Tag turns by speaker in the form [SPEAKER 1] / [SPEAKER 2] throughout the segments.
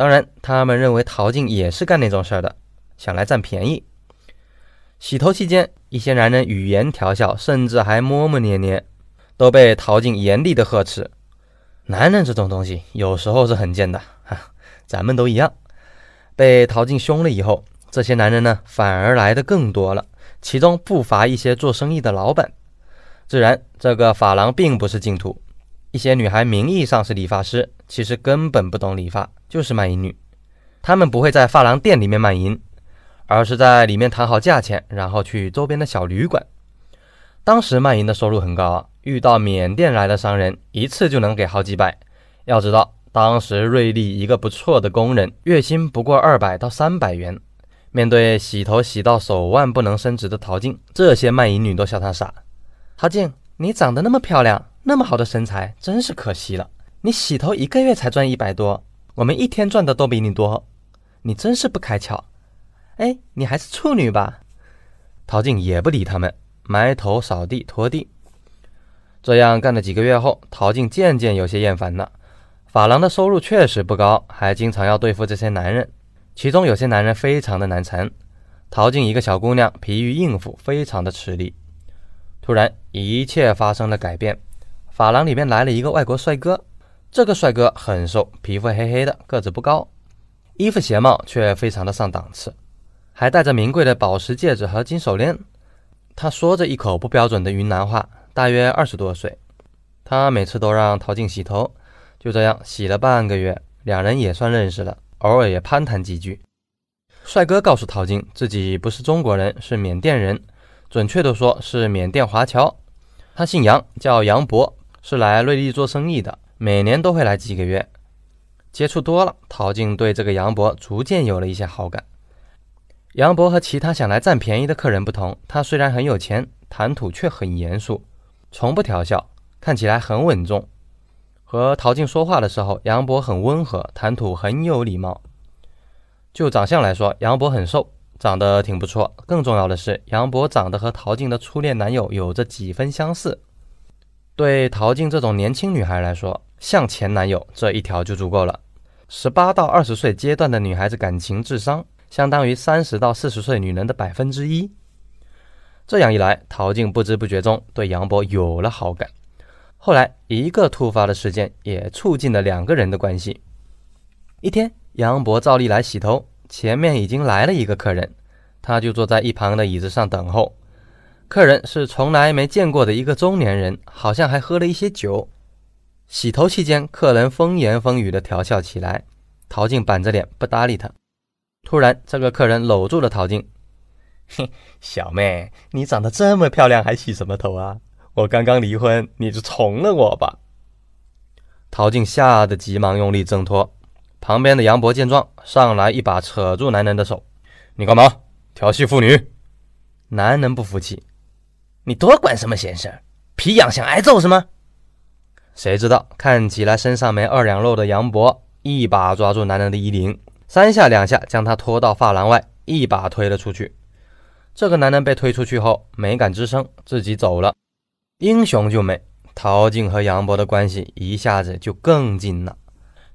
[SPEAKER 1] 当然，他们认为陶静也是干那种事儿的，想来占便宜。洗头期间，一些男人语言调笑，甚至还摸摸捏捏，都被陶静严厉的呵斥。男人这种东西，有时候是很贱的，哈，咱们都一样。被陶静凶了以后，这些男人呢，反而来的更多了，其中不乏一些做生意的老板。自然，这个发廊并不是净土。一些女孩名义上是理发师，其实根本不懂理发，就是卖淫女。她们不会在发廊店里面卖淫，而是在里面谈好价钱，然后去周边的小旅馆。当时卖淫的收入很高啊，遇到缅甸来的商人，一次就能给好几百。要知道，当时瑞丽一个不错的工人，月薪不过二百到三百元。面对洗头洗到手腕不能伸直的陶静，这些卖淫女都笑她傻。陶静，你长得那么漂亮。那么好的身材，真是可惜了。你洗头一个月才赚一百多，我们一天赚的都比你多。你真是不开窍。哎，你还是处女吧？陶静也不理他们，埋头扫地拖地。这样干了几个月后，陶静渐渐有些厌烦了。法郎的收入确实不高，还经常要对付这些男人，其中有些男人非常的难缠。陶静一个小姑娘，疲于应付，非常的吃力。突然，一切发生了改变。法郎里面来了一个外国帅哥，这个帅哥很瘦，皮肤黑黑的，个子不高，衣服鞋帽却非常的上档次，还戴着名贵的宝石戒指和金手链。他说着一口不标准的云南话，大约二十多岁。他每次都让陶静洗头，就这样洗了半个月，两人也算认识了，偶尔也攀谈几句。帅哥告诉陶静，自己不是中国人，是缅甸人，准确的说是缅甸华侨。他姓杨，叫杨博。是来瑞丽做生意的，每年都会来几个月。接触多了，陶静对这个杨博逐渐有了一些好感。杨博和其他想来占便宜的客人不同，他虽然很有钱，谈吐却很严肃，从不调笑，看起来很稳重。和陶静说话的时候，杨博很温和，谈吐很有礼貌。就长相来说，杨博很瘦，长得挺不错。更重要的是，杨博长得和陶静的初恋男友有着几分相似。对陶静这种年轻女孩来说，像前男友这一条就足够了。十八到二十岁阶段的女孩子感情智商相当于三十到四十岁女人的百分之一。这样一来，陶静不知不觉中对杨博有了好感。后来，一个突发的事件也促进了两个人的关系。一天，杨博照例来洗头，前面已经来了一个客人，他就坐在一旁的椅子上等候。客人是从来没见过的一个中年人，好像还喝了一些酒。洗头期间，客人风言风语的调笑起来，陶静板着脸不搭理他。突然，这个客人搂住了陶静：“嘿，小妹，你长得这么漂亮，还洗什么头啊？我刚刚离婚，你就从了我吧。”陶静吓得急忙用力挣脱。旁边的杨博见状，上来一把扯住男人的手：“你干嘛调戏妇女？”男人不服气。你多管什么闲事？皮痒想挨揍是吗？谁知道看起来身上没二两肉的杨博一把抓住男人的衣领，三下两下将他拖到发廊外，一把推了出去。这个男人被推出去后没敢吱声，自己走了。英雄救美，陶静和杨博的关系一下子就更近了。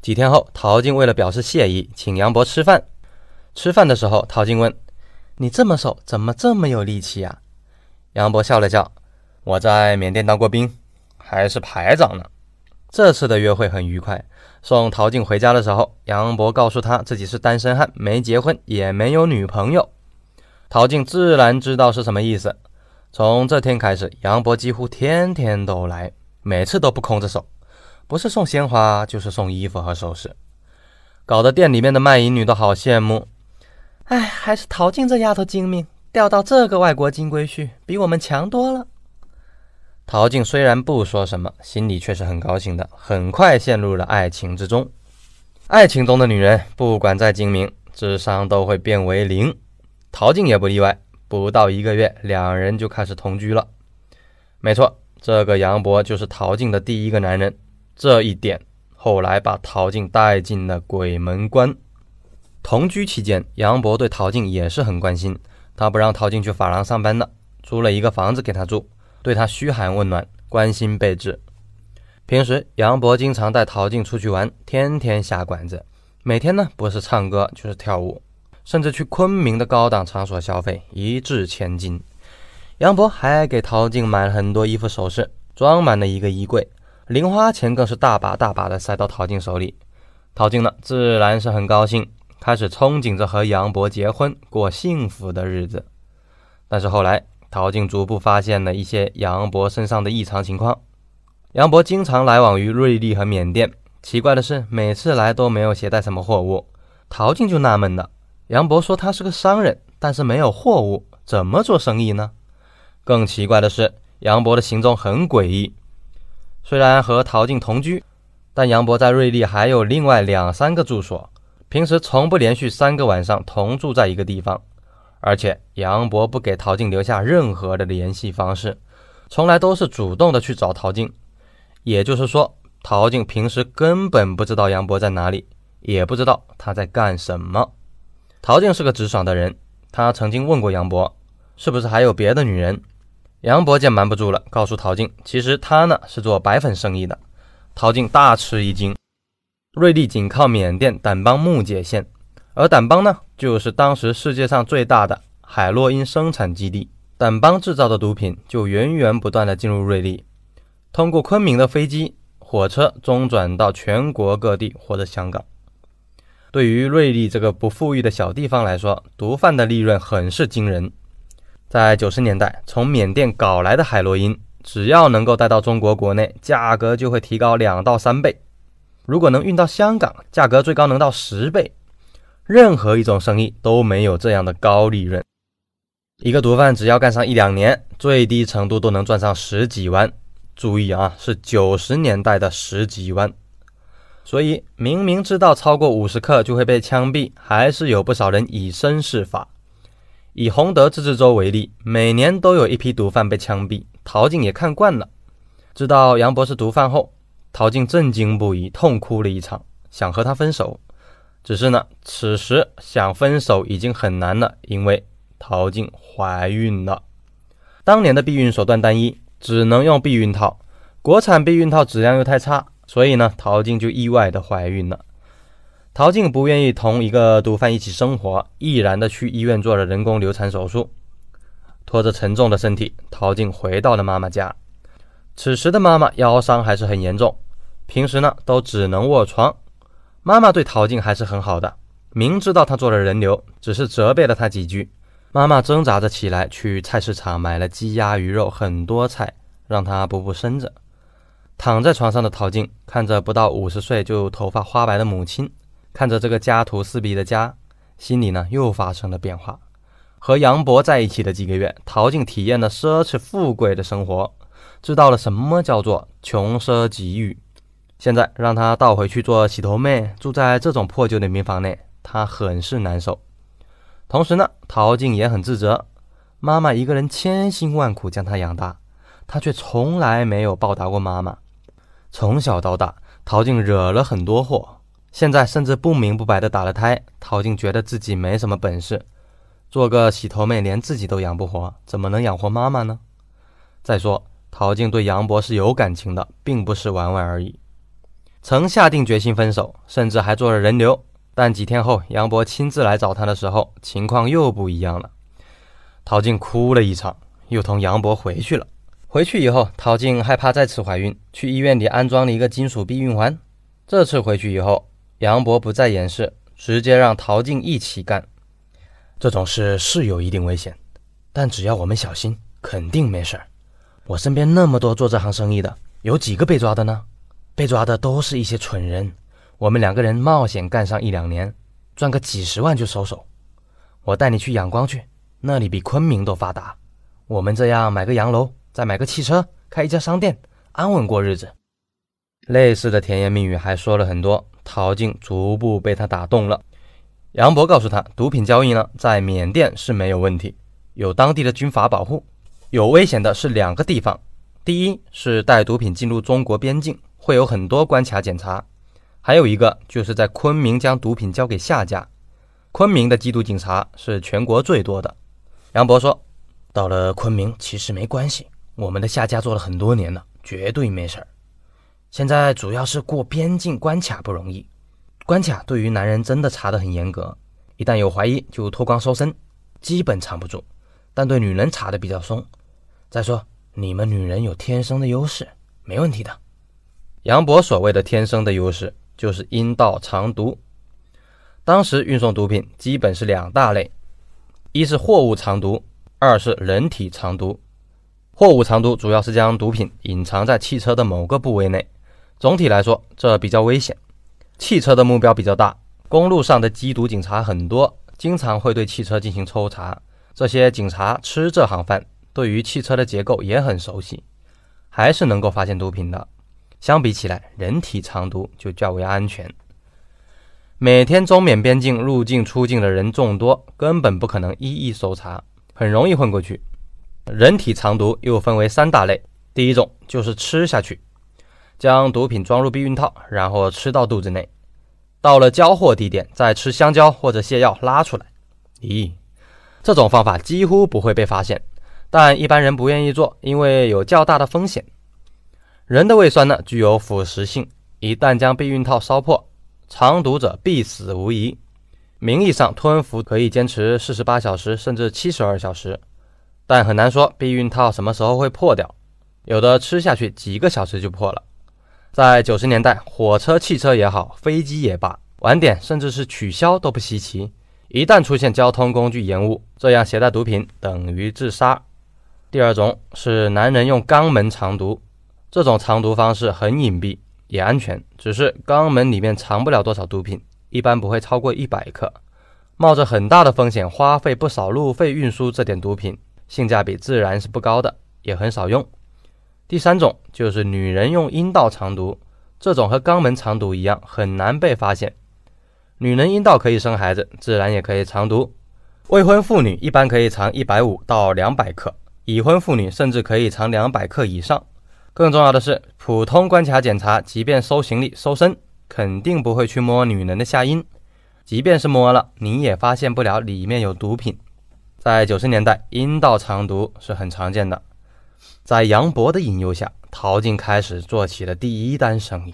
[SPEAKER 1] 几天后，陶静为了表示谢意，请杨博吃饭。吃饭的时候，陶静问：“你这么瘦，怎么这么有力气呀？”杨博笑了笑：“我在缅甸当过兵，还是排长呢。”这次的约会很愉快。送陶静回家的时候，杨博告诉他自己是单身汉，没结婚，也没有女朋友。陶静自然知道是什么意思。从这天开始，杨博几乎天天都来，每次都不空着手，不是送鲜花，就是送衣服和首饰，搞得店里面的卖淫女都好羡慕。哎，还是陶静这丫头精明。调到这个外国金龟婿，比我们强多了。陶静虽然不说什么，心里却是很高兴的。很快陷入了爱情之中。爱情中的女人，不管再精明，智商都会变为零。陶静也不例外。不到一个月，两人就开始同居了。没错，这个杨博就是陶静的第一个男人。这一点后来把陶静带进了鬼门关。同居期间，杨博对陶静也是很关心。他不让陶静去法廊上班了，租了一个房子给她住，对他嘘寒问暖，关心备至。平时杨博经常带陶静出去玩，天天下馆子，每天呢不是唱歌就是跳舞，甚至去昆明的高档场所消费，一掷千金。杨博还给陶静买了很多衣服首饰，装满了一个衣柜，零花钱更是大把大把的塞到陶静手里。陶静呢自然是很高兴，开始憧憬着和杨博结婚，过幸福的日子。但是后来，陶静逐步发现了一些杨博身上的异常情况。杨博经常来往于瑞丽和缅甸，奇怪的是，每次来都没有携带什么货物。陶静就纳闷了：杨博说他是个商人，但是没有货物，怎么做生意呢？更奇怪的是，杨博的行踪很诡异。虽然和陶静同居，但杨博在瑞丽还有另外两三个住所，平时从不连续三个晚上同住在一个地方。而且杨博不给陶静留下任何的联系方式，从来都是主动的去找陶静。也就是说，陶静平时根本不知道杨博在哪里，也不知道他在干什么。陶静是个直爽的人，他曾经问过杨博，是不是还有别的女人？杨博见瞒不住了，告诉陶静，其实他呢是做白粉生意的。陶静大吃一惊，瑞丽紧靠缅甸掸邦木姐县，而掸邦呢，就是当时世界上最大的海洛因生产基地，掸邦制造的毒品就源源不断的进入瑞丽。通过昆明的飞机、火车中转到全国各地或者香港。对于瑞丽这个不富裕的小地方来说，毒贩的利润很是惊人。在九十年代，从缅甸搞来的海洛因，只要能够带到中国国内，价格就会提高两到三倍。如果能运到香港，价格最高能到十倍。任何一种生意都没有这样的高利润。一个毒贩只要干上一两年，最低程度都能赚上十几万。注意啊，是九十年代的十几万，所以明明知道超过五十克就会被枪毙，还是有不少人以身试法。以洪德自治州为例，每年都有一批毒贩被枪毙。陶静也看惯了，知道杨博是毒贩后，陶静震惊不已，痛哭了一场，想和他分手。只是呢，此时想分手已经很难了，因为陶静怀孕了。当年的避孕手段单一。只能用避孕套，国产避孕套质量又太差，所以呢，陶静就意外的怀孕了。陶静不愿意同一个毒贩一起生活，毅然的去医院做了人工流产手术，拖着沉重的身体，陶静回到了妈妈家。此时的妈妈腰伤还是很严重，平时呢都只能卧床。妈妈对陶静还是很好的，明知道她做了人流，只是责备了她几句。妈妈挣扎着起来，去菜市场买了鸡鸭鱼肉，很多菜，让她补补身子。躺在床上的陶静看着不到五十岁就头发花白的母亲，看着这个家徒四壁的家，心里呢又发生了变化。和杨博在一起的几个月，陶静体验了奢侈富贵的生活，知道了什么叫做穷奢极欲。现在让他倒回去做洗头妹，住在这种破旧的民房内，他很是难受。同时呢，陶静也很自责，妈妈一个人千辛万苦将她养大，她却从来没有报答过妈妈。从小到大，陶静惹了很多祸，现在甚至不明不白的打了胎。陶静觉得自己没什么本事，做个洗头妹连自己都养不活，怎么能养活妈妈呢？再说，陶静对杨博是有感情的，并不是玩玩而已，曾下定决心分手，甚至还做了人流。但几天后，杨博亲自来找他的时候，情况又不一样了。陶静哭了一场，又同杨博回去了。回去以后，陶静害怕再次怀孕，去医院里安装了一个金属避孕环。这次回去以后，杨博不再掩饰，直接让陶静一起干。这种事是有一定危险，但只要我们小心，肯定没事儿。我身边那么多做这行生意的，有几个被抓的呢？被抓的都是一些蠢人。我们两个人冒险干上一两年，赚个几十万就收手。我带你去仰光去，那里比昆明都发达。我们这样买个洋楼，再买个汽车，开一家商店，安稳过日子。类似的甜言蜜语还说了很多，陶静逐步被他打动了。杨博告诉他，毒品交易呢，在缅甸是没有问题，有当地的军阀保护。有危险的是两个地方，第一是带毒品进入中国边境，会有很多关卡检查。还有一个就是在昆明将毒品交给下家，昆明的缉毒警察是全国最多的。杨博说：“到了昆明其实没关系，我们的下家做了很多年了，绝对没事儿。现在主要是过边境关卡不容易，关卡对于男人真的查得很严格，一旦有怀疑就脱光搜身，基本藏不住。但对女人查的比较松。再说你们女人有天生的优势，没问题的。杨博所谓的天生的优势，就是阴道藏毒。当时运送毒品基本是两大类，一是货物藏毒，二是人体藏毒。货物藏毒主要是将毒品隐藏在汽车的某个部位内，总体来说这比较危险。汽车的目标比较大，公路上的缉毒警察很多，经常会对汽车进行抽查。这些警察吃这行饭，对于汽车的结构也很熟悉，还是能够发现毒品的。相比起来，人体藏毒就较为安全。每天中缅边境入境出境的人众多，根本不可能一一搜查，很容易混过去。人体藏毒又分为三大类，第一种就是吃下去。将毒品装入避孕套，然后吃到肚子内，到了交货地点再吃香蕉或者泻药拉出来。咦，这种方法几乎不会被发现，但一般人不愿意做，因为有较大的风险。人的胃酸呢具有腐蚀性，一旦将避孕套烧破，藏毒者必死无疑。名义上吞服可以坚持四十八小时甚至七十二小时，但很难说避孕套什么时候会破掉，有的吃下去几个小时就破了。在九十年代，火车、汽车也好，飞机也罢，晚点甚至是取消都不稀奇。一旦出现交通工具延误，这样携带毒品等于自杀。第二种是男人用肛门藏毒，这种藏毒方式很隐蔽也安全，只是肛门里面藏不了多少毒品，一般不会超过一百克，冒着很大的风险，花费不少路费运输这点毒品，性价比自然是不高的，也很少用。第三种就是女人用阴道藏毒，这种和肛门藏毒一样，很难被发现。女人阴道可以生孩子，自然也可以藏毒。未婚妇女一般可以藏一百五到两百克，已婚妇女甚至可以藏两百克以上。更重要的是，普通关卡检查，即便收行李、搜身，肯定不会去摸女人的下阴。即便是摸了，你也发现不了里面有毒品。在九十年代，阴道藏毒是很常见的。在杨博的引诱下，陶静开始做起了第一单生意。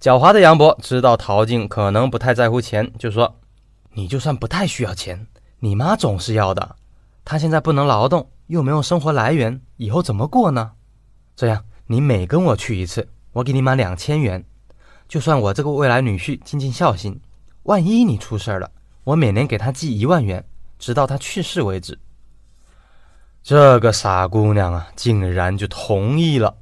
[SPEAKER 1] 狡猾的杨博知道陶静可能不太在乎钱，就说：“你就算不太需要钱，你妈总是要的。她现在不能劳动，又没有生活来源，以后怎么过呢？这样，你每跟我去一次，我给你满两千元。就算我这个未来女婿尽尽孝心，万一你出事了，我每年给他寄一万元，直到他去世为止。”这个傻姑娘啊，竟然就同意了。